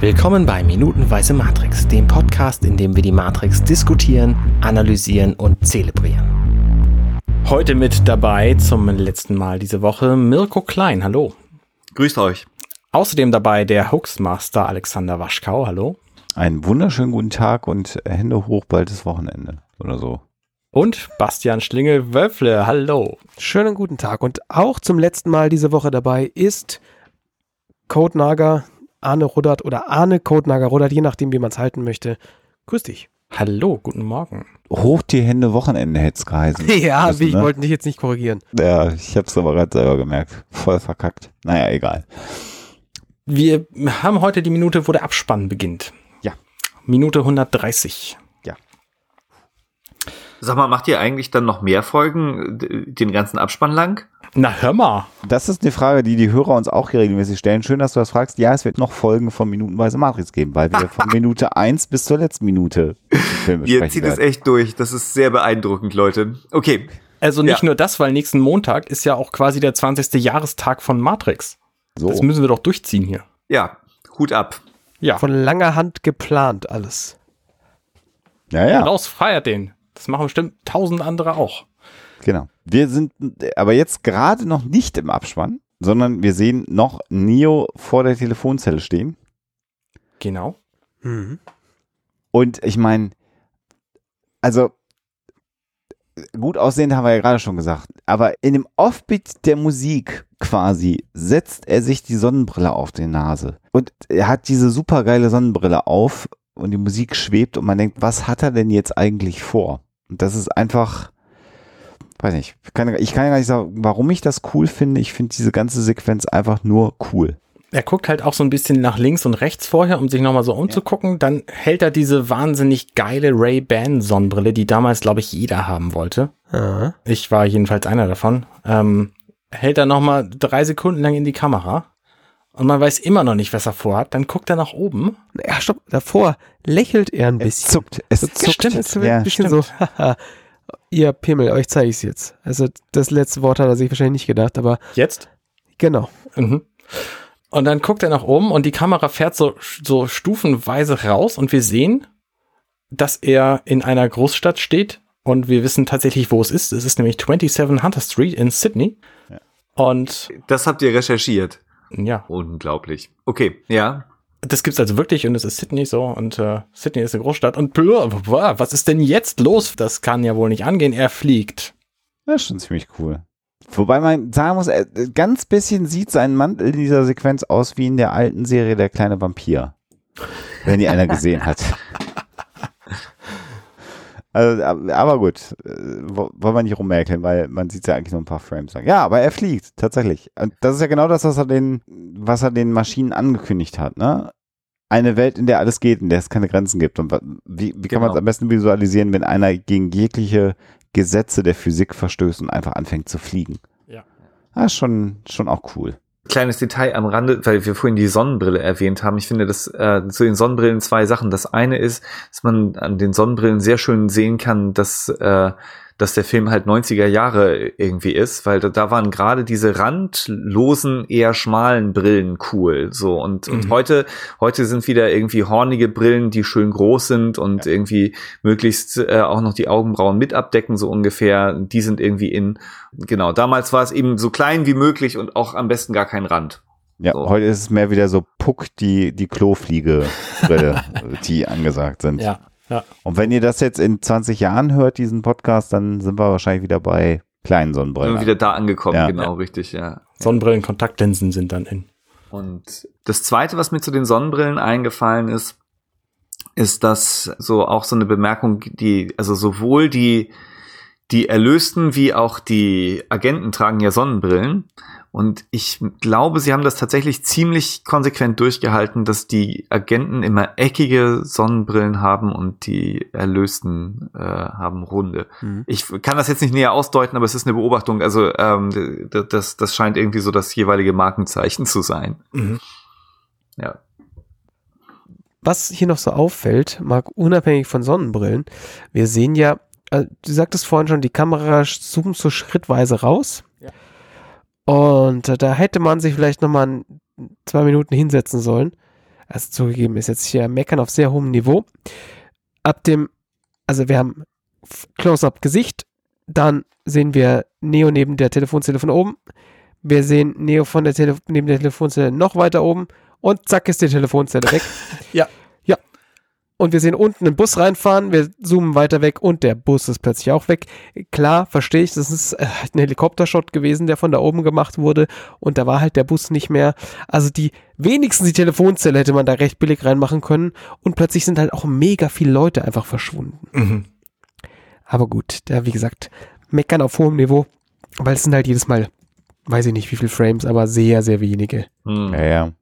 Willkommen bei Minutenweise Matrix, dem Podcast, in dem wir die Matrix diskutieren, analysieren und zelebrieren. Heute mit dabei zum letzten Mal diese Woche Mirko Klein, hallo. Grüßt euch. Außerdem dabei der Hoaxmaster Alexander Waschkau, hallo. Einen wunderschönen guten Tag und Hände hoch, bald ist Wochenende oder so. Und Bastian Schlingel-Wölfle, hallo. Schönen guten Tag. Und auch zum letzten Mal diese Woche dabei ist Code Naga, Arne Ruddert oder Arne Code Naga Ruddert, je nachdem, wie man es halten möchte. Grüß dich. Hallo, guten Morgen. Hoch die Hände, Wochenende hätte es geheißen. ja, Müssen, ich ne? wollte dich jetzt nicht korrigieren. Ja, ich habe es aber gerade selber gemerkt. Voll verkackt. Naja, egal. Wir haben heute die Minute, wo der Abspann beginnt. Ja. Minute 130. Sag mal, macht ihr eigentlich dann noch mehr Folgen, den ganzen Abspann lang? Na, hör mal. Das ist eine Frage, die die Hörer uns auch regelmäßig stellen. Schön, dass du das fragst. Ja, es wird noch Folgen von Minutenweise Matrix geben, weil wir von Minute 1 bis zur letzten Minute Filme Ihr sprechen zieht es werden. echt durch. Das ist sehr beeindruckend, Leute. Okay. Also nicht Ja. nur das, weil nächsten Montag ist ja auch quasi der 20. Jahrestag von Matrix. So. Das müssen wir doch durchziehen hier. Ja, Hut ab. Ja, Von langer Hand geplant alles. Ja, ja. raus, feiert den. Das machen bestimmt tausend andere auch. Genau. Wir sind aber jetzt gerade noch nicht im Abspann, sondern wir sehen noch Neo vor der Telefonzelle stehen. Genau. Mhm. Und ich meine, also gut aussehend haben wir ja gerade schon gesagt, aber in dem Offbeat der Musik quasi setzt er sich die Sonnenbrille auf die Nase und er hat diese supergeile Sonnenbrille auf und die Musik schwebt und man denkt, was hat er denn jetzt eigentlich vor? Und das ist einfach, weiß nicht, ich kann, ich kann ja gar nicht sagen, warum ich das cool finde. Ich finde diese ganze Sequenz einfach nur cool. Er guckt halt auch so ein bisschen nach links und rechts vorher, um sich nochmal so umzugucken. Dann hält er diese wahnsinnig geile Ray-Ban Sonnenbrille, die damals, glaube ich, jeder haben wollte. Ja. Ich war jedenfalls einer davon. Ähm, hält er nochmal drei Sekunden lang in die Kamera. Und man weiß immer noch nicht, was er vorhat. Dann guckt er nach oben. ja, stopp, davor lächelt er ein Es bisschen. zuckt, es So, zuckt. Stimmt, es ja. ein bisschen so, haha, ihr Pimmel, euch zeige ich es jetzt. Also das letzte Wort hat er sich wahrscheinlich nicht gedacht, aber Jetzt. genau. Mhm. Und dann guckt er nach oben und die Kamera fährt so, so stufenweise raus und wir sehen, dass er in einer Großstadt steht und wir wissen tatsächlich, wo es ist. Es ist nämlich 27 Hunter Street in Sydney. Ja. Und Das habt ihr recherchiert. ja, Unglaublich. Okay, ja. Das gibt's also wirklich und es ist Sydney so und äh, Sydney ist eine Großstadt und blö, was ist denn jetzt los? Das kann ja wohl nicht angehen. Er fliegt. Das ist schon ziemlich cool. Wobei man sagen muss, ganz bisschen sieht sein Mantel in dieser Sequenz aus wie in der alten Serie Der kleine Vampir. Wenn die einer gesehen hat. Also, ab- aber gut, äh, wo- wollen wir nicht rummerkeln, weil man sieht ja eigentlich nur ein paar Frames lang. Ja, aber er fliegt, tatsächlich. Und das ist ja genau das, was er den, was er den Maschinen angekündigt hat, ne? Eine Welt, in der alles geht, in der es keine Grenzen gibt. Und wie, wie kann man es Genau. am besten visualisieren, wenn einer gegen jegliche Gesetze der Physik verstößt und einfach anfängt zu fliegen? Ja. Ist schon, schon auch cool. Kleines Detail am Rande, weil wir vorhin die Sonnenbrille erwähnt haben. Ich finde, dass äh, zu den Sonnenbrillen zwei Sachen. Das eine ist, dass man an den Sonnenbrillen sehr schön sehen kann, dass, äh, dass der Film halt 90er Jahre irgendwie ist, weil da, da waren gerade diese randlosen, eher schmalen Brillen cool. So und, und Mhm. heute, heute sind wieder irgendwie hornige Brillen, die schön groß sind und irgendwie möglichst äh, auch noch die Augenbrauen mit abdecken, so ungefähr. Die sind irgendwie in, genau, damals war es eben so klein wie möglich und auch am besten gar kein Rand. Ja, So. heute ist es mehr wieder so Puck, die, die Klofliege-Brille, die angesagt sind. Ja, ja. Und wenn ihr das jetzt in 20 Jahren hört, diesen Podcast, dann sind wir wahrscheinlich wieder bei kleinen Sonnenbrillen. Sind wieder da angekommen, Ja. genau, richtig, ja. Sonnenbrillen, Kontaktlinsen sind dann in. Und das zweite, was mir zu den Sonnenbrillen eingefallen ist, ist das so auch so eine Bemerkung, die, also sowohl die, die Erlösten wie auch die Agenten tragen ja Sonnenbrillen. Und ich glaube, sie haben das tatsächlich ziemlich konsequent durchgehalten, dass die Agenten immer eckige Sonnenbrillen haben und die Erlösten äh, haben runde. Mhm. Ich kann das jetzt nicht näher ausdeuten, aber es ist eine Beobachtung. Also ähm, das, das scheint irgendwie so das jeweilige Markenzeichen zu sein. Mhm. Ja. Was hier noch so auffällt, mag unabhängig von Sonnenbrillen, wir sehen ja, äh, du sagtest vorhin schon, die Kamera zoomt so schrittweise raus. Und äh, da hätte man sich vielleicht nochmal zwei Minuten hinsetzen sollen. Also zugegeben ist jetzt hier Meckern auf sehr hohem Niveau. Ab dem, also wir haben Close-up Gesicht, dann sehen wir Neo neben der Telefonzelle von oben. Wir sehen Neo von der Tele neben der Telefonzelle noch weiter oben und zack ist die Telefonzelle weg. Ja. Und wir sehen unten einen Bus reinfahren, wir zoomen weiter weg und der Bus ist plötzlich auch weg. Klar, verstehe ich, das ist äh, ein Helikoptershot gewesen, der von da oben gemacht wurde und da war halt der Bus nicht mehr. Also die, wenigstens die Telefonzelle hätte man da recht billig reinmachen können und plötzlich sind halt auch mega viele Leute einfach verschwunden. Mhm. Aber gut, da wie gesagt, meckern auf hohem Niveau, weil es sind halt jedes Mal, weiß ich nicht wie viele Frames, aber sehr, sehr wenige. Hm. Ja, ja.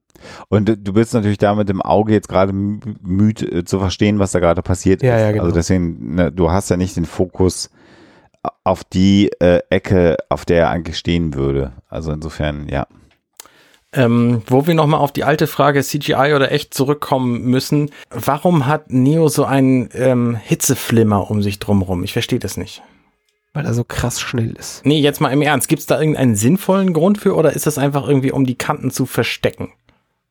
Und du- bist natürlich da mit dem Auge jetzt gerade mü- müde äh, zu verstehen, was da gerade passiert Ja, ist. ja, genau. Also deswegen, ne, du hast ja nicht den Fokus auf die äh, Ecke, auf der er eigentlich stehen würde. Also insofern, ja. Ähm, wo wir nochmal auf die alte Frage CGI oder echt zurückkommen müssen. Warum hat Neo so einen ähm, Hitzeflimmer um sich drumrum? Ich verstehe das nicht. Weil er so krass schnell ist. Nee, jetzt mal im Ernst. Gibt es da irgendeinen sinnvollen Grund für oder ist das einfach irgendwie, um die Kanten zu verstecken?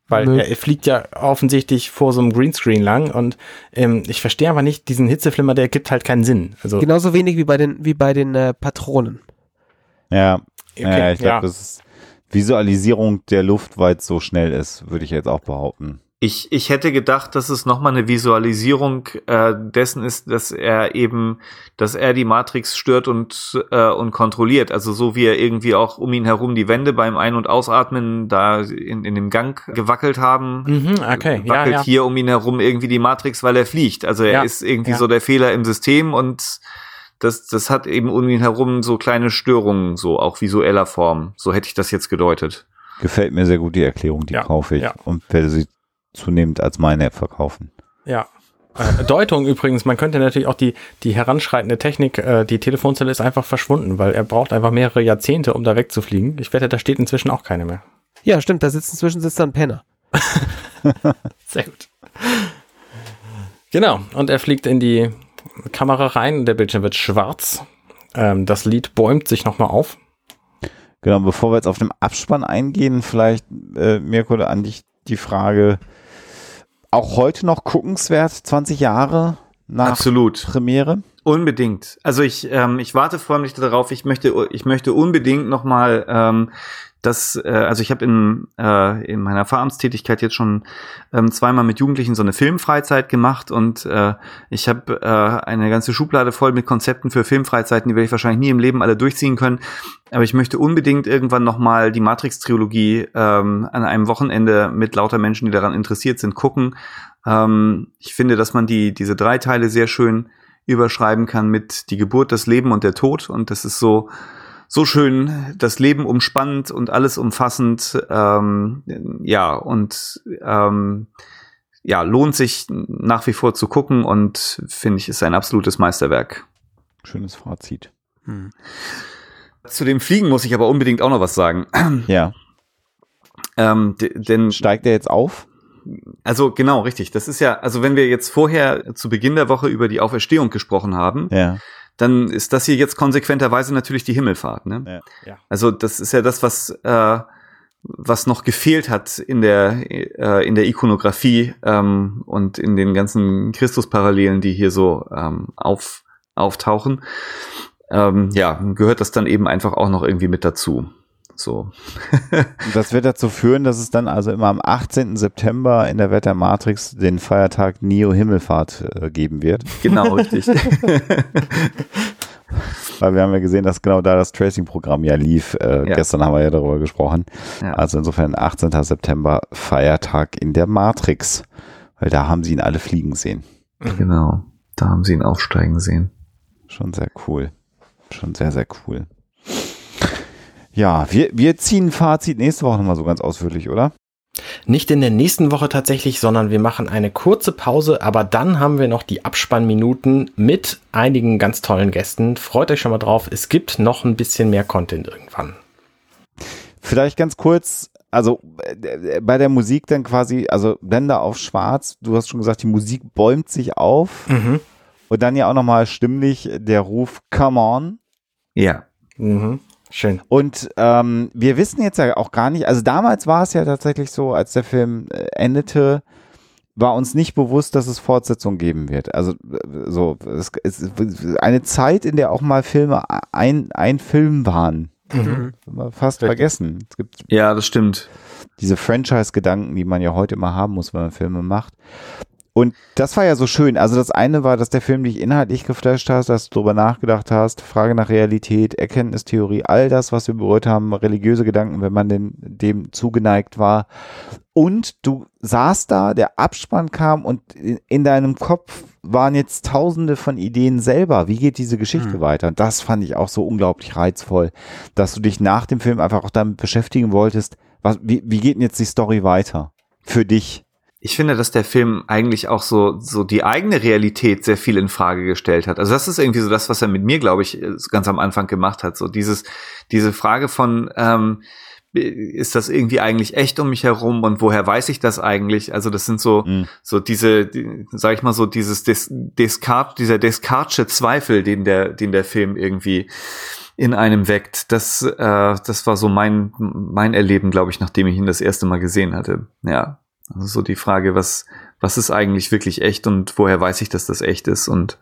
Weil Nö. er fliegt ja offensichtlich vor so einem Greenscreen lang und ähm, ich verstehe aber nicht, diesen Hitzeflimmer, der gibt halt keinen Sinn. Also, Genauso wenig wie bei den, wie bei den äh, Patronen. Ja, okay, ja ich glaube, ja. das ist Visualisierung der Luft, weil es so schnell ist, würde ich jetzt auch behaupten. Ich, ich hätte gedacht, dass es nochmal eine Visualisierung äh, dessen ist, dass er eben, dass er die Matrix stört und, äh, und kontrolliert. Also so wie er irgendwie auch um ihn herum die Wände beim Ein- und Ausatmen da in, in dem Gang gewackelt haben. Mhm, okay, ja, wackelt ja. hier um ihn herum irgendwie die Matrix, weil er fliegt. Also er Ja, ist irgendwie ja. so der Fehler im System und das, das hat eben um ihn herum so kleine Störungen, so auch visueller Form. So hätte ich das jetzt gedeutet. Gefällt mir sehr gut die Erklärung, die Ja, kaufe ich ja. und werde sie zunehmend als meine verkaufen. Ja. Äh, Deutung übrigens, man könnte natürlich auch die, die heranschreitende Technik, äh, die Telefonzelle ist einfach verschwunden, weil er braucht einfach mehrere Jahrzehnte, um da wegzufliegen. Ich wette, da steht inzwischen auch keine mehr. Ja, stimmt, da sitzt inzwischen sitzt da ein Penner. Sehr gut. Genau, und er fliegt in die Kamera rein, der Bildschirm wird schwarz. Ähm, das Lied bäumt sich nochmal auf. Genau, bevor wir jetzt auf den Abspann eingehen, vielleicht, äh, Mirko, an dich die Frage, auch heute noch guckenswert, 20 Jahre nach Absolut. Premiere? Unbedingt. Also ich, ähm, ich warte förmlich darauf. Ich möchte, ich möchte unbedingt noch mal ähm, das, äh, also ich habe in, äh, in meiner Fahramtstätigkeit jetzt schon ähm, zweimal mit Jugendlichen so eine Filmfreizeit gemacht und äh, ich habe äh, eine ganze Schublade voll mit Konzepten für Filmfreizeiten, die werde ich wahrscheinlich nie im Leben alle durchziehen können. Aber ich möchte unbedingt irgendwann noch mal die Matrix-Trilogie ähm, an einem Wochenende mit lauter Menschen, die daran interessiert sind, gucken. Ähm, ich finde, dass man die diese drei Teile sehr schön überschreiben kann mit die Geburt, das Leben und der Tod. Und das ist so, so schön, das Leben umspannend und alles umfassend. Ähm, ja, und ähm, ja, lohnt sich nach wie vor zu gucken und finde ich, ist ein absolutes Meisterwerk. Schönes Fazit. Zu dem Fliegen muss ich aber unbedingt auch noch was sagen. Ja. Ähm, denn Steigt er jetzt auf? Also genau, richtig. Das ist ja, also wenn wir jetzt vorher zu Beginn der Woche über die Auferstehung gesprochen haben, Ja. Dann ist das hier jetzt konsequenterweise natürlich die Himmelfahrt. Ne? Ja. Ja. Also das ist ja das, was äh, was noch gefehlt hat in der äh, in der Ikonografie ähm, und in den ganzen Christusparallelen, die hier so ähm, auf auftauchen. Ähm, ja, gehört das dann eben einfach auch noch irgendwie mit dazu. So. Das wird dazu führen, dass es dann also immer am 18. September in der Welt der Matrix den Feiertag Neo Himmelfahrt äh, geben wird. Genau, richtig. Weil wir haben ja gesehen, dass genau da das Tracing-Programm ja lief. Äh, Ja. Gestern haben wir ja darüber gesprochen. Ja. Also insofern 18. September Feiertag in der Matrix. Weil da haben sie ihn alle fliegen sehen. genau. Da haben sie ihn aufsteigen sehen. Schon sehr cool. Schon sehr, sehr cool. Ja, wir, wir ziehen ein Fazit nächste Woche nochmal so ganz ausführlich, oder? Nicht in der nächsten Woche tatsächlich, sondern wir machen eine kurze Pause, aber dann haben wir noch die Abspannminuten mit einigen ganz tollen Gästen. Freut euch schon mal drauf. Es gibt noch ein bisschen mehr Content irgendwann. Vielleicht ganz kurz, also äh, bei der Musik dann quasi, also Blender auf schwarz, du hast schon gesagt, die Musik bäumt sich auf Mhm. und dann ja auch nochmal stimmlich der Ruf Come on. Ja. Mhm. Schön. Und ähm, wir wissen jetzt ja auch gar nicht, also damals war es ja tatsächlich so, als der Film äh, endete, war uns nicht bewusst, dass es Fortsetzung geben wird. Also äh, so es, es, eine Zeit, in der auch mal Filme ein, ein Film waren. Mhm. Haben wir fast Richtig. vergessen. Es gibt Ja, das stimmt. diese Franchise-Gedanken, die man ja heute immer haben muss, wenn man Filme macht. Und das war ja so schön. Also das eine war, dass der Film dich inhaltlich geflasht hast, dass du darüber nachgedacht hast, Frage nach Realität, Erkenntnistheorie, all das, was wir berührt haben, religiöse Gedanken, wenn man denn dem zugeneigt war. Und du saßt da, der Abspann kam und in, in deinem Kopf waren jetzt tausende von Ideen selber. Wie geht diese Geschichte Hm. weiter? Und das fand ich auch so unglaublich reizvoll, dass du dich nach dem Film einfach auch damit beschäftigen wolltest, was, wie, wie geht denn jetzt die Story weiter? Für dich. Ich finde, dass der Film eigentlich auch so, so die eigene Realität sehr viel in Frage gestellt hat. Also das ist irgendwie so das, was er mit mir, glaube ich, ganz am Anfang gemacht hat. So dieses, diese Frage von, ähm, ist das irgendwie eigentlich echt um mich herum und woher weiß ich das eigentlich? Also das sind so, Mhm. so diese, die, sag ich mal so, dieses Des, Descartes, dieser Descartesche Zweifel, den der, den der Film irgendwie in einem weckt. Das, äh, das war so mein, mein Erleben, glaube ich, nachdem ich ihn das erste Mal gesehen hatte. Ja. Also so die Frage, was, was ist eigentlich wirklich echt und woher weiß ich, dass das echt ist? Und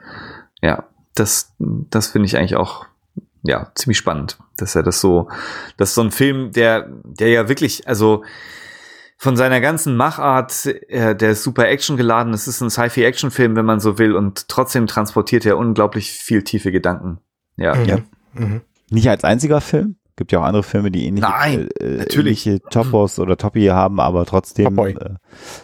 ja, das, das finde ich eigentlich auch ja ziemlich spannend, dass er das so, dass so ein Film, der, der ja wirklich, also von seiner ganzen Machart, äh, der ist super Action geladen. Es ist ein Sci-Fi-Action-Film, wenn man so will, und trotzdem transportiert er unglaublich viel tiefe Gedanken. Ja. Mhm. Ja. Mhm. Nicht als einziger Film. Gibt ja auch andere Filme, die ähnliche, Nein, äh, natürlich. ähnliche Topos oder Topi haben, aber trotzdem Topoi. Äh,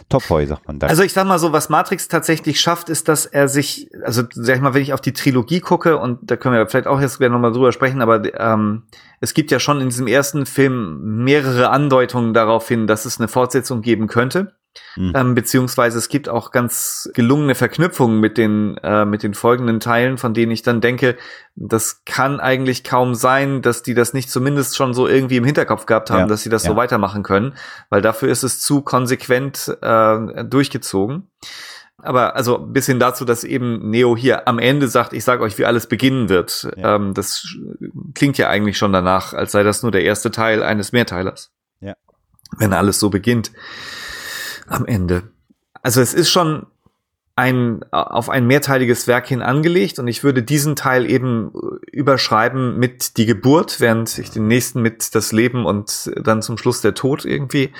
Topoi sagt man da. Also ich sag mal so, was Matrix tatsächlich schafft, ist, dass er sich, also sag ich mal, wenn ich auf die Trilogie gucke, und da können wir vielleicht auch jetzt gleich nochmal drüber sprechen, aber ähm, es gibt ja schon in diesem ersten Film mehrere Andeutungen darauf hin, dass es eine Fortsetzung geben könnte. Mhm. Ähm, beziehungsweise es gibt auch ganz gelungene Verknüpfungen mit den, äh, mit den folgenden Teilen, von denen ich dann denke, das kann eigentlich kaum sein, dass die das nicht zumindest schon so irgendwie im Hinterkopf gehabt haben, Ja, dass sie das so ja. weitermachen können, weil dafür ist es zu konsequent äh, durchgezogen. Aber also bis hin dazu, dass eben Neo hier am Ende sagt, ich sage euch, wie alles beginnen wird. Ja. Ähm, das klingt ja eigentlich schon danach, als sei das nur der erste Teil eines Mehrteilers. Ja. Wenn alles so beginnt am Ende. Also es ist schon ein auf ein mehrteiliges Werk hin angelegt und ich würde diesen Teil eben überschreiben mit die Geburt, während ich den nächsten mit das Leben und dann zum Schluss der Tod irgendwie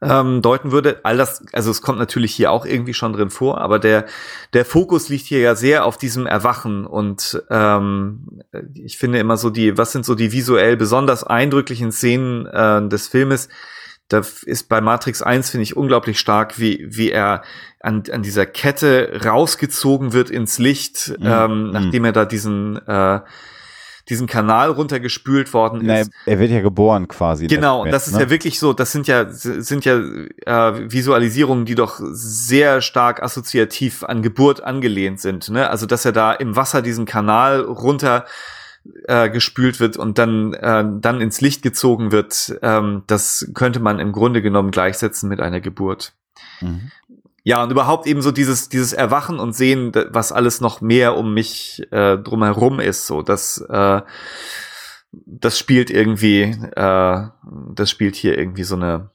ähm, deuten würde. All das, also es kommt natürlich hier auch irgendwie schon drin vor, aber der der Fokus liegt hier ja sehr auf diesem Erwachen und ähm, ich finde immer so die, was sind so die visuell besonders eindrücklichen Szenen äh, des Filmes? Da ist bei Matrix 1, finde ich, unglaublich stark, wie, wie er an, an dieser Kette rausgezogen wird ins Licht, Mhm. ähm, nachdem er da diesen, äh, diesen Kanal runtergespült worden ist. er wird ja geboren quasi. Genau, und das ist Endes, ja wirklich so, das sind ja, sind ja äh, Visualisierungen, die doch sehr stark assoziativ an Geburt angelehnt sind. Ne? Also, dass er da im Wasser diesen Kanal runter äh, gespült wird und dann, äh, dann ins Licht gezogen wird, ähm, das könnte man im Grunde genommen gleichsetzen mit einer Geburt. Mhm. Ja, und überhaupt eben so dieses, dieses Erwachen und Sehen, was alles noch mehr um mich äh, drumherum ist, so das, äh, das spielt irgendwie, äh, das spielt hier irgendwie so eine,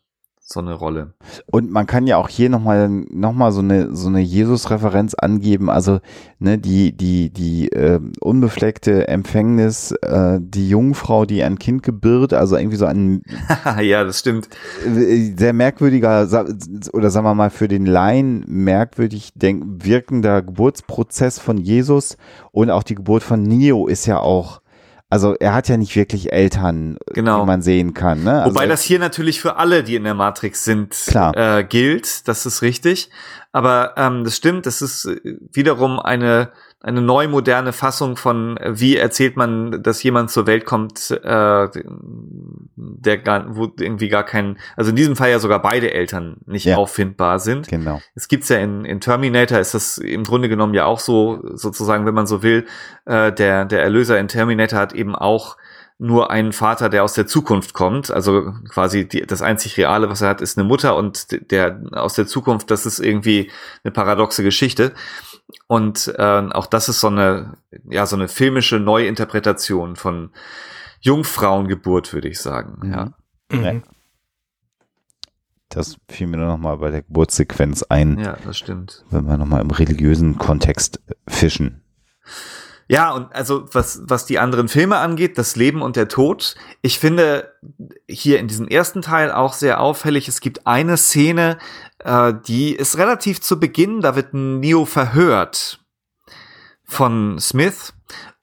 so eine Rolle. Und man kann ja auch hier nochmal noch mal so eine, so eine Jesus-Referenz angeben. Also ne, die, die, die äh, unbefleckte Empfängnis, äh, die Jungfrau, die ein Kind gebirgt, also irgendwie so ein ja, das stimmt. äh, sehr merkwürdiger oder sagen wir mal für den Laien merkwürdig denk wirkender Geburtsprozess von Jesus und auch die Geburt von Neo ist ja auch, also er hat ja nicht wirklich Eltern, Genau. die man sehen kann. Ne? Also, Wobei das hier natürlich für alle, die in der Matrix sind. Äh, gilt. Das ist richtig. Aber ähm, das stimmt, das ist äh, wiederum eine, eine neu moderne Fassung von, äh, wie erzählt man, dass jemand zur Welt kommt, äh, der gar, wo irgendwie gar kein, also in diesem Fall ja sogar beide Eltern nicht Ja. auffindbar sind. genau. Es gibt's ja in, in Terminator, ist das im Grunde genommen ja auch so, sozusagen, wenn man so will, äh, der, der Erlöser in Terminator hat eben auch nur einen Vater, der aus der Zukunft kommt. Also quasi die, das einzig Reale, was er hat, ist eine Mutter und der aus der Zukunft, das ist irgendwie eine paradoxe Geschichte. Und äh, auch das ist so eine, ja, so eine filmische Neuinterpretation von Jungfrauengeburt, würde ich sagen. Ja. Mhm. Ja. Das fiel mir nur noch mal bei der Geburtssequenz ein, Ja, das stimmt. wenn wir noch mal im religiösen Kontext fischen. Ja, und also was, was die anderen Filme angeht, das Leben und der Tod, ich finde hier in diesem ersten Teil auch sehr auffällig, es gibt eine Szene, äh, die ist relativ zu Beginn, da wird Neo verhört von Smith.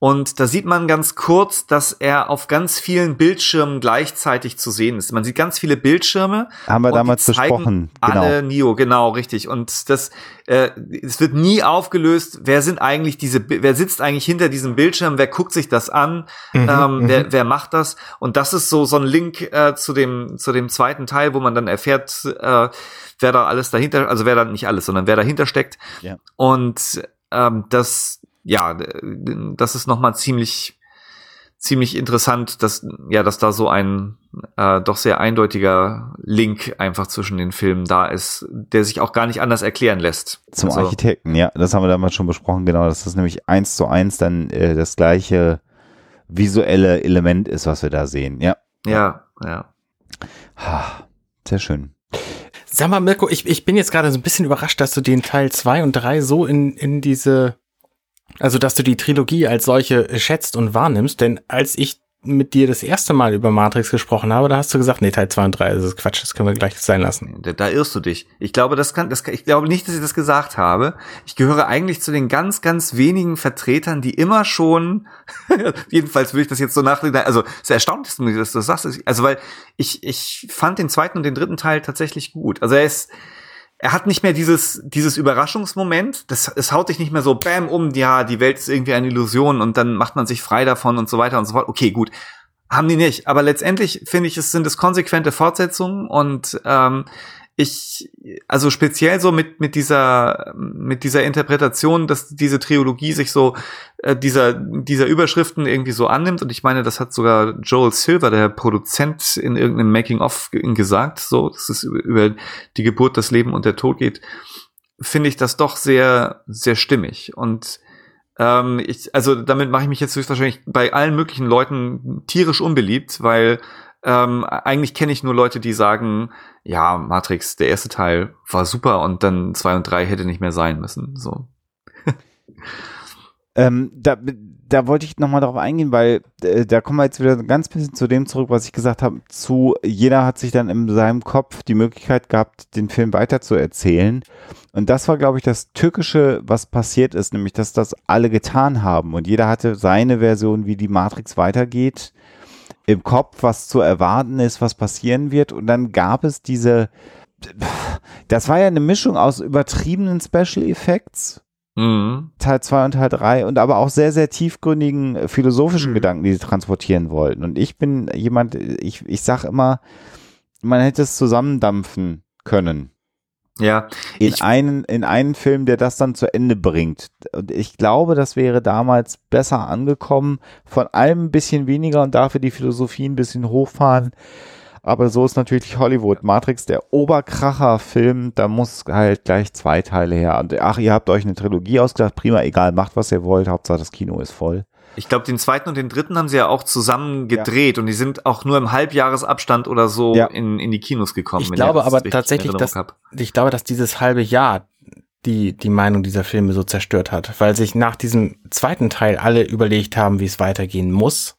Und da sieht man ganz kurz, dass er auf ganz vielen Bildschirmen gleichzeitig zu sehen ist. Man sieht ganz viele Bildschirme. Haben wir damals zeigen besprochen. Genau. Alle Neo, genau, richtig. Und das, äh, es wird nie aufgelöst, wer sind eigentlich diese, wer sitzt eigentlich hinter diesem Bildschirm, wer guckt sich das an, Mhm, ähm, mhm. wer, wer macht das? Und das ist so, so ein Link äh, zu dem, zu dem zweiten Teil, wo man dann erfährt, äh, wer da alles dahinter, also wer da nicht alles, sondern wer dahinter steckt. Ja. Und ähm, das, ja, das ist nochmal ziemlich, ziemlich interessant, dass, ja, dass da so ein äh, doch sehr eindeutiger Link einfach zwischen den Filmen da ist, der sich auch gar nicht anders erklären lässt. Zum Also, Architekten, ja, das haben wir damals schon besprochen, genau, dass das nämlich eins zu eins dann äh, das gleiche visuelle Element ist, was wir da sehen. Ja, Ja, ja. Ha, sehr schön. Sag mal, Mirko, ich, ich bin jetzt gerade so ein bisschen überrascht, dass du den Teil 2 und 3 so in, in diese, also dass du die Trilogie als solche schätzt und wahrnimmst, denn als ich mit dir das erste Mal über Matrix gesprochen habe, da hast du gesagt, nee, Teil 2 und 3, das ist Quatsch, das können wir gleich sein lassen. Da, da irrst du dich. Ich glaube, das kann, das kann, ich glaube nicht, dass ich das gesagt habe. Ich gehöre eigentlich zu den ganz, ganz wenigen Vertretern, die immer schon, jedenfalls würde ich das jetzt so nachdenken, also es erstaunt ist, dass du das sagst. Also, weil ich, ich fand den zweiten und den dritten Teil tatsächlich gut. Also er ist, er hat nicht mehr dieses, dieses Überraschungsmoment. Das, es haut dich nicht mehr so bam um, ja, die Welt ist irgendwie eine Illusion und dann macht man sich frei davon und so weiter und so fort. Okay, gut. Haben die nicht. Aber letztendlich finde ich, es sind es konsequente Fortsetzungen und ähm, ich, also speziell so mit, mit dieser, mit dieser Interpretation, dass diese Trilogie sich so äh, dieser, dieser Überschriften irgendwie so annimmt. Und ich meine, das hat sogar Joel Silver, der Produzent, in irgendeinem Making-of ge- gesagt, so, dass es über, über die Geburt, das Leben und der Tod geht, finde ich das doch sehr, sehr stimmig. Und ähm, ich, also damit mache ich mich jetzt höchstwahrscheinlich bei allen möglichen Leuten tierisch unbeliebt, weil ähm, eigentlich kenne ich nur Leute, die sagen, ja, Matrix, der erste Teil war super und dann zwei und drei hätte nicht mehr sein müssen. So. Ähm, da, da wollte ich nochmal darauf eingehen, weil äh, da kommen wir jetzt wieder ganz bisschen zu dem zurück, was ich gesagt habe, zu jeder hat sich dann in seinem Kopf die Möglichkeit gehabt, den Film weiter zu erzählen. Und das war, glaube ich, das Tückische, was passiert ist, nämlich, dass das alle getan haben und jeder hatte seine Version, wie die Matrix weitergeht, im Kopf, was zu erwarten ist, was passieren wird. Und dann gab es diese, das war ja eine Mischung aus übertriebenen Special Effects, Mhm. Teil 2 und Teil 3 und aber auch sehr, sehr tiefgründigen äh, philosophischen Mhm. Gedanken, die sie transportieren wollten. Und ich bin jemand, ich, ich sag immer, man hätte es zusammendampfen können. Ja, In Ich- einen, in einen Film, der das dann zu Ende bringt. Und ich glaube, das wäre damals besser angekommen. Von allem ein bisschen weniger und dafür die Philosophie ein bisschen hochfahren. Aber so ist natürlich Hollywood. Matrix, der Oberkracher-Film, da muss halt gleich zwei Teile her. Und ach, ihr habt euch eine Trilogie ausgedacht, prima, egal, macht was ihr wollt, Hauptsache das Kino ist voll. Ich glaube, den zweiten und den dritten haben sie ja auch zusammen gedreht und die sind auch nur im Halbjahresabstand oder so Ja. in, in die Kinos gekommen. Ich glaube aber tatsächlich, dass, hab. ich glaube, dass dieses halbe Jahr die, die Meinung dieser Filme so zerstört hat, weil sich nach diesem zweiten Teil alle überlegt haben, wie es weitergehen muss.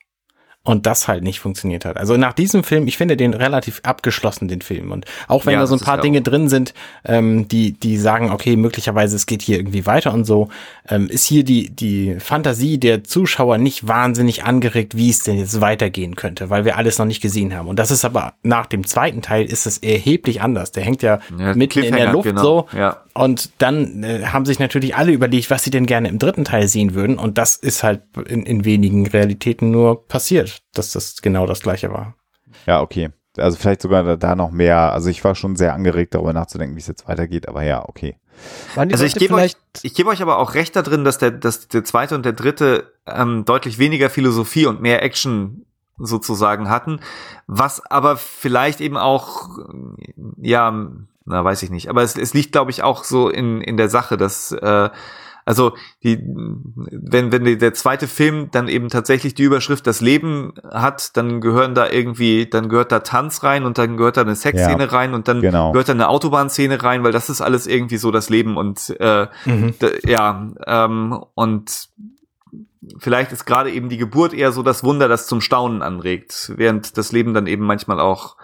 Und das halt nicht funktioniert hat. Also nach diesem Film, ich finde den relativ abgeschlossen, den Film. Und auch wenn Ja, da so ein paar Dinge drin sind, ähm, die, die sagen, okay, möglicherweise es geht hier irgendwie weiter und so, ähm, ist hier die, die Fantasie der Zuschauer nicht wahnsinnig angeregt, wie es denn jetzt weitergehen könnte, weil wir alles noch nicht gesehen haben. Und das ist aber nach dem zweiten Teil ist es erheblich anders. Der hängt ja, Ja, mitten in der Luft genau. so. Ja. Und dann äh, haben sich natürlich alle überlegt, was sie denn gerne im dritten Teil sehen würden. Und das ist halt in, in wenigen Realitäten nur passiert, dass das genau das gleiche war. Ja, okay. Also vielleicht sogar da, noch mehr. Also ich war schon sehr angeregt, darüber nachzudenken, wie es jetzt weitergeht. Aber ja, okay. Also ich gebe euch, ich gebe euch aber auch recht da drin, dass der, dass der zweite und der dritte ähm, deutlich weniger Philosophie und mehr Action sozusagen hatten, was aber vielleicht eben auch, ja, na weiß ich nicht, aber es, es liegt, glaube ich, auch so in, in der Sache, dass äh, Also die, wenn wenn der zweite Film dann eben tatsächlich die Überschrift das Leben hat, dann gehören da irgendwie, dann gehört da Tanz rein und dann gehört da eine Sexszene Ja, rein und dann genau. gehört da eine Autobahnszene rein, weil das ist alles irgendwie so das Leben und äh, Mhm. Ja, ähm, und vielleicht ist gerade eben die Geburt eher so das Wunder, das zum Staunen anregt, während das Leben dann eben manchmal auch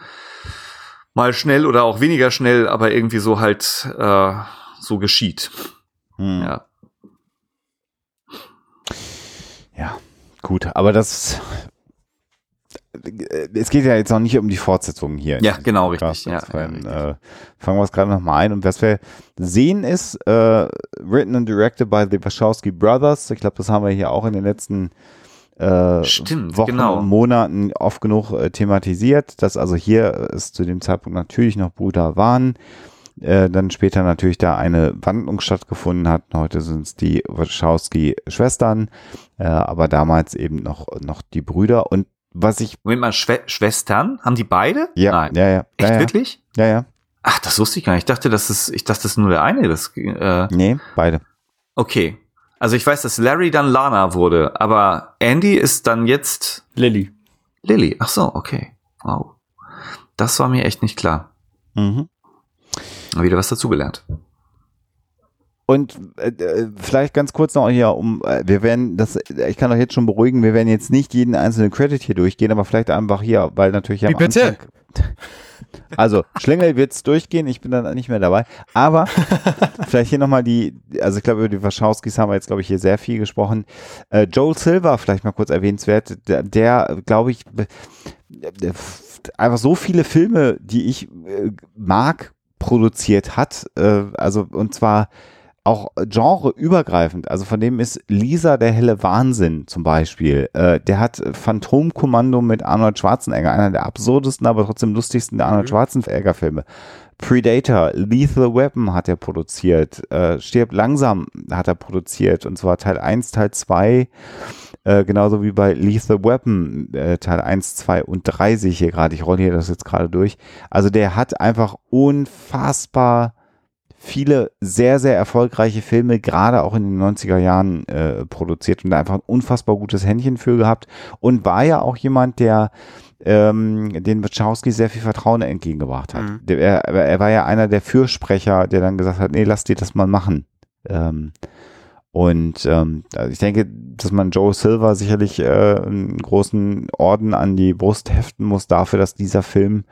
mal schnell oder auch weniger schnell, aber irgendwie so halt äh, so geschieht. Hm. Ja, gut, aber das. Es geht ja jetzt noch nicht um die Fortsetzung hier. Ja, genau, Podcast. richtig. Ja, Insofern, ja, äh, fangen wir es gerade nochmal ein. Und was wir sehen ist, äh, written and directed by the Wachowski Brothers. Ich glaube, das haben wir hier auch in den letzten äh, Stimmt, Wochen genau. und Monaten oft genug äh, thematisiert, dass also hier es zu dem Zeitpunkt natürlich noch Brüder waren. Äh, dann später natürlich da eine Wandlung stattgefunden hat. Heute sind es die Wachowski-Schwestern, äh, aber damals eben noch, noch die Brüder. Und was ich, Moment mal, Schwe Schwestern? Haben die beide? ja, Nein. ja, ja, Echt ja, ja, wirklich? ja, ja, Ach, das wusste ich gar nicht. Ich dachte, das ist, ich dachte, das ist nur der eine. Das, äh, nee, beide. okay. Also ich weiß, dass Larry dann Lana wurde, aber Andy ist dann jetzt Lilly. Lilly. Ach so, okay. Wow. Das war mir echt nicht klar. Mhm. Wieder was dazugelernt. Und äh, äh, vielleicht ganz kurz noch hier, um äh, wir werden das, ich kann euch jetzt schon beruhigen, wir werden jetzt nicht jeden einzelnen Credit hier durchgehen, aber vielleicht einfach hier, weil natürlich Wie am bitte? Anfang- Also Schlingel wird's durchgehen, ich bin dann nicht mehr dabei. Aber vielleicht hier nochmal die, also ich glaube, über die Wachowskis haben wir jetzt, glaube ich, hier sehr viel gesprochen. Äh, Joel Silver, vielleicht mal kurz erwähnenswert, der, der glaube ich, der f- einfach so viele Filme, die ich äh, mag, produziert hat. Äh, also und zwar auch genreübergreifend. Also von dem ist Lisa der helle Wahnsinn zum Beispiel. Äh, der hat Phantomkommando mit Arnold Schwarzenegger, einer der absurdesten, aber trotzdem lustigsten der Arnold Schwarzenegger-Filme. Predator, Lethal Weapon hat er produziert, äh, Stirb langsam hat er produziert und zwar Teil 1, Teil 2, äh, genauso wie bei Lethal Weapon, äh, Teil 1, 2 und 3 sehe ich hier gerade, ich rolle hier das jetzt gerade durch. Also der hat einfach unfassbar viele sehr, sehr erfolgreiche Filme, gerade auch in den 90er Jahren äh, produziert und da einfach ein unfassbar gutes Händchen für gehabt und war ja auch jemand, der ähm, den Wachowski sehr viel Vertrauen entgegengebracht hat. Mhm. Der, er, er war ja einer der Fürsprecher, der dann gesagt hat, nee, lass die das mal machen. Ähm, und ähm, also ich denke, dass man Joe Silver sicherlich äh, einen großen Orden an die Brust heften muss dafür, dass dieser Film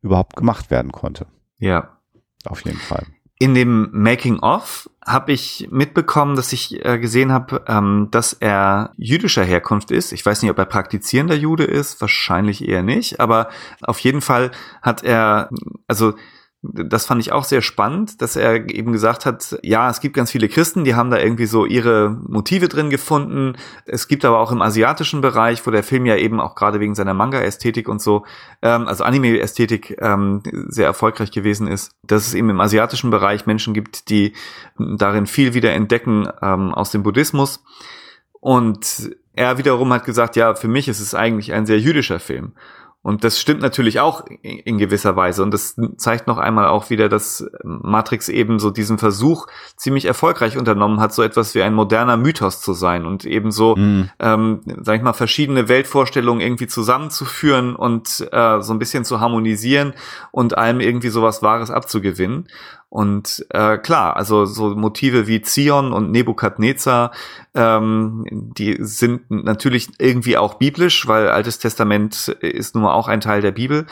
überhaupt gemacht werden konnte. Ja. Auf jeden Fall. In dem Making of habe ich mitbekommen, dass ich äh, gesehen habe, ähm, dass er jüdischer Herkunft ist. Ich weiß nicht, ob er praktizierender Jude ist, wahrscheinlich eher nicht, aber auf jeden Fall hat er, also das fand ich auch sehr spannend, dass er eben gesagt hat, ja, es gibt ganz viele Christen, die haben da irgendwie so ihre Motive drin gefunden. Es gibt aber auch im asiatischen Bereich, wo der Film ja eben auch gerade wegen seiner Manga-Ästhetik und so, ähm, also Anime-Ästhetik ähm, sehr erfolgreich gewesen ist, dass es eben im asiatischen Bereich Menschen gibt, die darin viel wieder entdecken ähm, aus dem Buddhismus. Und er wiederum hat gesagt, ja, für mich ist es eigentlich ein sehr jüdischer Film. Und das stimmt natürlich auch in gewisser Weise. Und das zeigt noch einmal auch wieder, dass Matrix eben so diesen Versuch ziemlich erfolgreich unternommen hat, so etwas wie ein moderner Mythos zu sein und eben so, Mhm. ähm, sag ich mal, verschiedene Weltvorstellungen irgendwie zusammenzuführen und äh, so ein bisschen zu harmonisieren und allem irgendwie sowas Wahres abzugewinnen. Und äh, klar, also so Motive wie Zion und Nebukadnezar, ähm, die sind natürlich irgendwie auch biblisch, weil Altes Testament ist nun mal auch ein Teil der Bibel,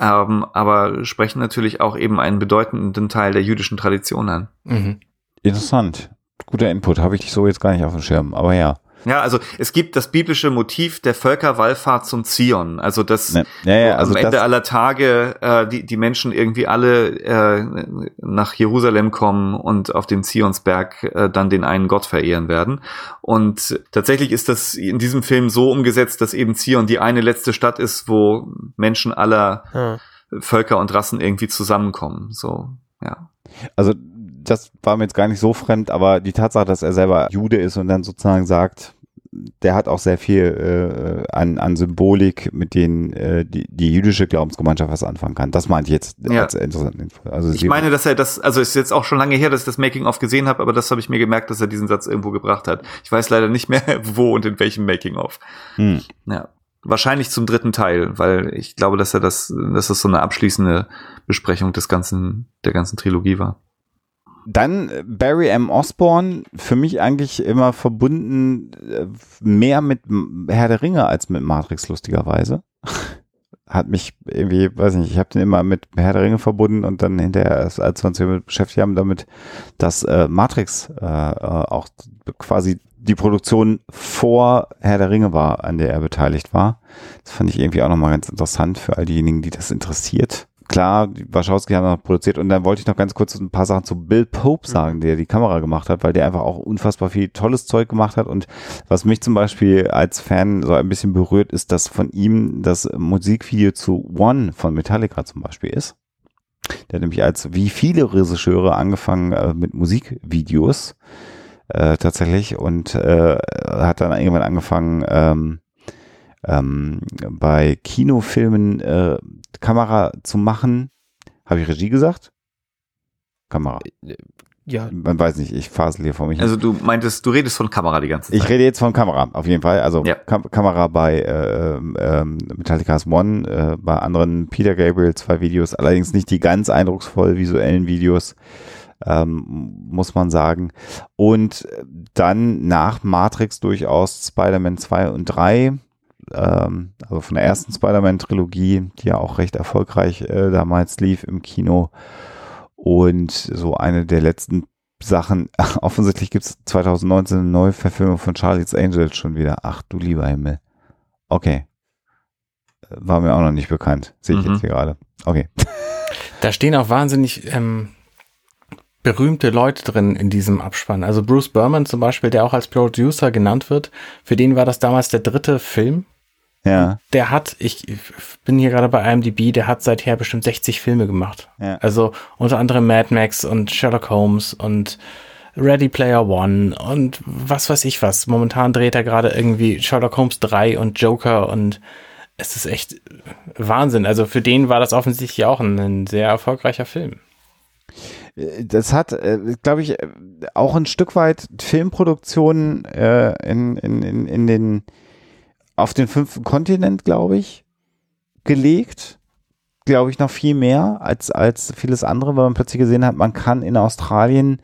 ähm, aber sprechen natürlich auch eben einen bedeutenden Teil der jüdischen Tradition an. Mhm. Interessant. Guter Input, habe ich so jetzt gar nicht auf dem Schirm, aber ja. Ja, also es gibt das biblische Motiv der Völkerwallfahrt zum Zion, also das Ne, ja, ja, also am Ende das, aller Tage äh, die, die Menschen irgendwie alle äh, nach Jerusalem kommen und auf dem Zionsberg äh, dann den einen Gott verehren werden. Und tatsächlich ist das in diesem Film so umgesetzt, dass eben Zion die eine letzte Stadt ist, wo Menschen aller Ja. Völker und Rassen irgendwie zusammenkommen. So, ja. also das war mir jetzt gar nicht so fremd, aber die Tatsache, dass er selber Jude ist und dann sozusagen sagt, der hat auch sehr viel äh, an, an Symbolik, mit denen äh, die, die jüdische Glaubensgemeinschaft was anfangen kann. Das meinte ich jetzt Ja. als interessant. Also Ich meine, dass er das, also ist jetzt auch schon lange her, dass ich das Making-of gesehen habe, aber das habe ich mir gemerkt, dass er diesen Satz irgendwo gebracht hat. Ich weiß leider nicht mehr, wo und in welchem Making-of. Hm. Ja. Wahrscheinlich zum dritten Teil, weil ich glaube, dass er das, dass das so eine abschließende Besprechung des ganzen, der ganzen Trilogie war. Dann äh, Barry M. Osborne, für mich eigentlich immer verbunden äh, mehr mit Herr der Ringe als mit Matrix, lustigerweise. Hat mich irgendwie, weiß nicht, ich habe den immer mit Herr der Ringe verbunden und dann hinterher, als wir uns damit beschäftigt haben, damit, dass äh, Matrix äh, auch quasi die Produktion vor Herr der Ringe war, an der er beteiligt war. Das fand ich irgendwie auch nochmal ganz interessant für all diejenigen, die das interessiert. Klar, die Wachowski haben noch produziert. Und dann wollte ich noch ganz kurz ein paar Sachen zu Bill Pope sagen, der die Kamera gemacht hat, weil der einfach auch unfassbar viel tolles Zeug gemacht hat. Und was mich zum Beispiel als Fan so ein bisschen berührt, ist, dass von ihm das Musikvideo zu One von Metallica zum Beispiel ist. Der hat nämlich als wie viele Regisseure angefangen äh, mit Musikvideos äh, tatsächlich. Und äh, hat dann irgendwann angefangen ähm, ähm, bei Kinofilmen äh, Kamera zu machen. Habe ich Regie gesagt? Kamera. Ja, Man weiß nicht, ich fasel hier vor mich. Also du meintest, du redest von Kamera die ganze Zeit. Ich rede jetzt von Kamera, auf jeden Fall. Also Ja. Kam Kamera bei äh, ähm, Metallica's One, äh, bei anderen Peter Gabriel zwei Videos, allerdings nicht die ganz eindrucksvoll visuellen Videos, ähm, muss man sagen. Und dann nach Matrix durchaus Spider-Man 2 und 3, ähm, also von der ersten Spider-Man-Trilogie, die ja auch recht erfolgreich äh, damals lief im Kino. Und so eine der letzten Sachen, offensichtlich gibt es 2019 eine neue Verfilmung von Charlie's Angels schon wieder. Ach du lieber Himmel. Okay. War mir auch noch nicht bekannt. Sehe ich Mhm. jetzt hier gerade. Okay. Da stehen auch wahnsinnig ähm, berühmte Leute drin in diesem Abspann. Also Bruce Berman zum Beispiel, der auch als Producer genannt wird. Für den war das damals der dritte Film. Ja. Der hat, ich bin hier gerade bei IMDb, der hat seither bestimmt 60 Filme gemacht. Ja. Also unter anderem Mad Max und Sherlock Holmes und Ready Player One und was weiß ich was. Momentan dreht er gerade irgendwie Sherlock Holmes 3 und Joker und es ist echt Wahnsinn. Also für den war das offensichtlich auch ein, ein sehr erfolgreicher Film. Das hat, äh, glaube ich, äh, auch ein Stück weit Filmproduktionen äh, in, in, in, in den, auf den fünften Kontinent, glaube ich, gelegt. Glaube ich noch viel mehr als, als vieles andere, weil man plötzlich gesehen hat, man kann in Australien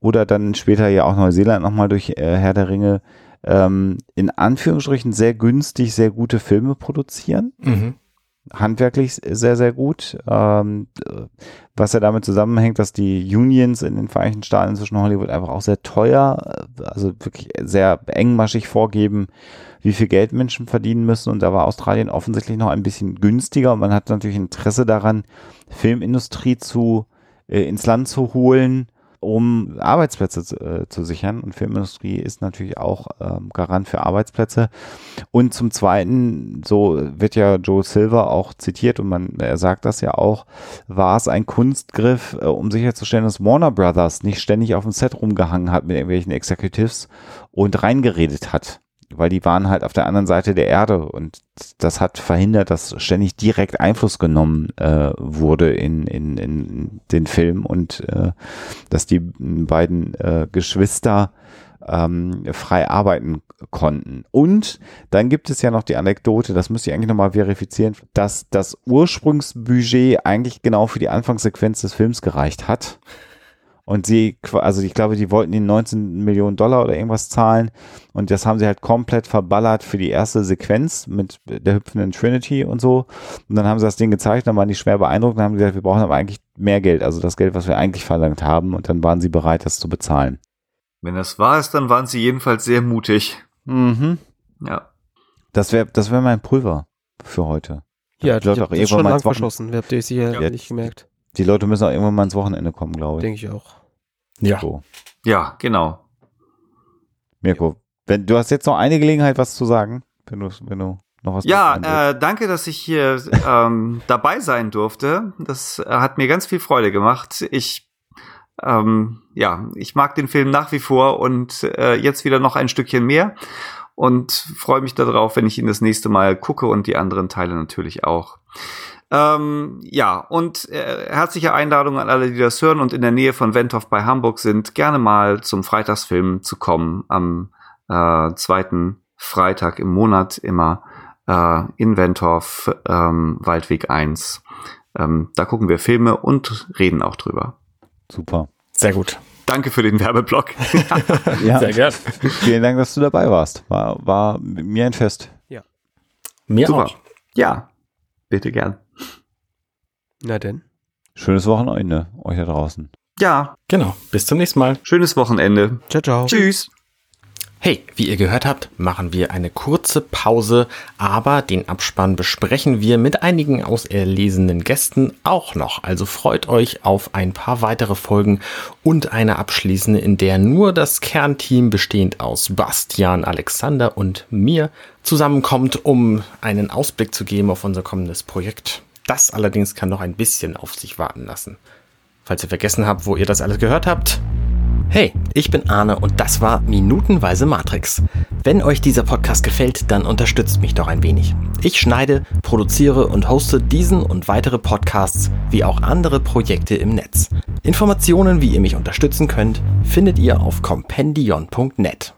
oder dann später ja auch Neuseeland nochmal durch äh, Herr der Ringe ähm, in Anführungsstrichen sehr günstig, sehr gute Filme produzieren Mhm. Handwerklich sehr, sehr gut. Ähm, äh, was ja damit zusammenhängt, dass die Unions in den Vereinigten Staaten inzwischen Hollywood einfach auch sehr teuer, äh, also wirklich sehr engmaschig vorgeben, wie viel Geld Menschen verdienen müssen. Und da war Australien offensichtlich noch ein bisschen günstiger. Und man hat natürlich Interesse daran, Filmindustrie zu, äh, ins Land zu holen, um Arbeitsplätze zu, äh, zu sichern. Und Filmindustrie ist natürlich auch ähm, Garant für Arbeitsplätze. Und zum Zweiten, so wird ja Joe Silver auch zitiert und man, er sagt das ja auch, war es ein Kunstgriff, äh, um sicherzustellen, dass Warner Brothers nicht ständig auf dem Set rumgehangen hat mit irgendwelchen Executives und reingeredet hat. Weil die waren halt auf der anderen Seite der Erde und das hat verhindert, dass ständig direkt Einfluss genommen äh, wurde in, in, in den Film und äh, dass die beiden äh, Geschwister ähm, frei arbeiten konnten. Und dann gibt es ja noch die Anekdote, das müsste ich eigentlich nochmal verifizieren, dass das Ursprungsbudget eigentlich genau für die Anfangssequenz des Films gereicht hat. Und sie, also ich glaube, die wollten ihnen 19 Millionen Dollar oder irgendwas zahlen. Und das haben sie halt komplett verballert für die erste Sequenz mit der hüpfenden Trinity und so. Und dann haben sie das Ding gezeigt, dann waren die schwer beeindruckt und haben gesagt, wir brauchen aber eigentlich mehr Geld, also das Geld, was wir eigentlich verlangt haben. Und dann waren sie bereit, das zu bezahlen. Wenn das wahr ist, dann waren sie jedenfalls sehr mutig. Mhm. Ja. Das wäre das wär mein Pulver für heute. ja, ich hab das irgendwann schon mal lang verschossen. Habt ihr sicher Ja. nicht gemerkt. Die Leute müssen auch irgendwann mal ins Wochenende kommen, glaube ich. Denke ich auch. Ja. So. Ja, genau. Mirko, wenn, du hast jetzt noch eine Gelegenheit, was zu sagen, wenn du, wenn du noch was Ja, äh, danke, dass ich hier ähm, dabei sein durfte. Das äh, hat mir ganz viel Freude gemacht. Ich ähm, ja, ich mag den Film nach wie vor und äh, jetzt wieder noch ein Stückchen mehr und freue mich darauf, wenn ich ihn das nächste Mal gucke und die anderen Teile natürlich auch. Ähm, ja, und äh, herzliche Einladung an alle, die das hören und in der Nähe von Wentorf bei Hamburg sind, gerne mal zum Freitagsfilm zu kommen am äh, zweiten Freitag im Monat immer äh, in Wentorf, ähm, Waldweg 1. Ähm, da gucken wir Filme und reden auch drüber. Super. Sehr gut. Danke für den Werbeblock. Ja, Sehr gern. vielen Dank, dass du dabei warst. War, war mir ein Fest. Mir Super. auch. Ja, bitte gern. Na denn. Schönes Wochenende euch da draußen. Ja, Genau. Bis zum nächsten Mal. schönes Wochenende. Ciao, ciao. Tschüss. Hey, wie ihr gehört habt, machen wir eine kurze Pause, aber den Abspann besprechen wir mit einigen auserlesenen Gästen auch noch. Also freut euch auf ein paar weitere Folgen und eine abschließende, in der nur das Kernteam bestehend aus Bastian, Alexander und mir zusammenkommt, um einen Ausblick zu geben auf unser kommendes Projekt. Das allerdings kann noch ein bisschen auf sich warten lassen. Falls ihr vergessen habt, wo ihr das alles gehört habt, Hey, ich bin Arne und das war Minutenweise Matrix. Wenn euch dieser Podcast gefällt, dann unterstützt mich doch ein wenig. Ich schneide, produziere und hoste diesen und weitere Podcasts wie auch andere Projekte im Netz. Informationen, wie ihr mich unterstützen könnt, findet ihr auf compendion.net.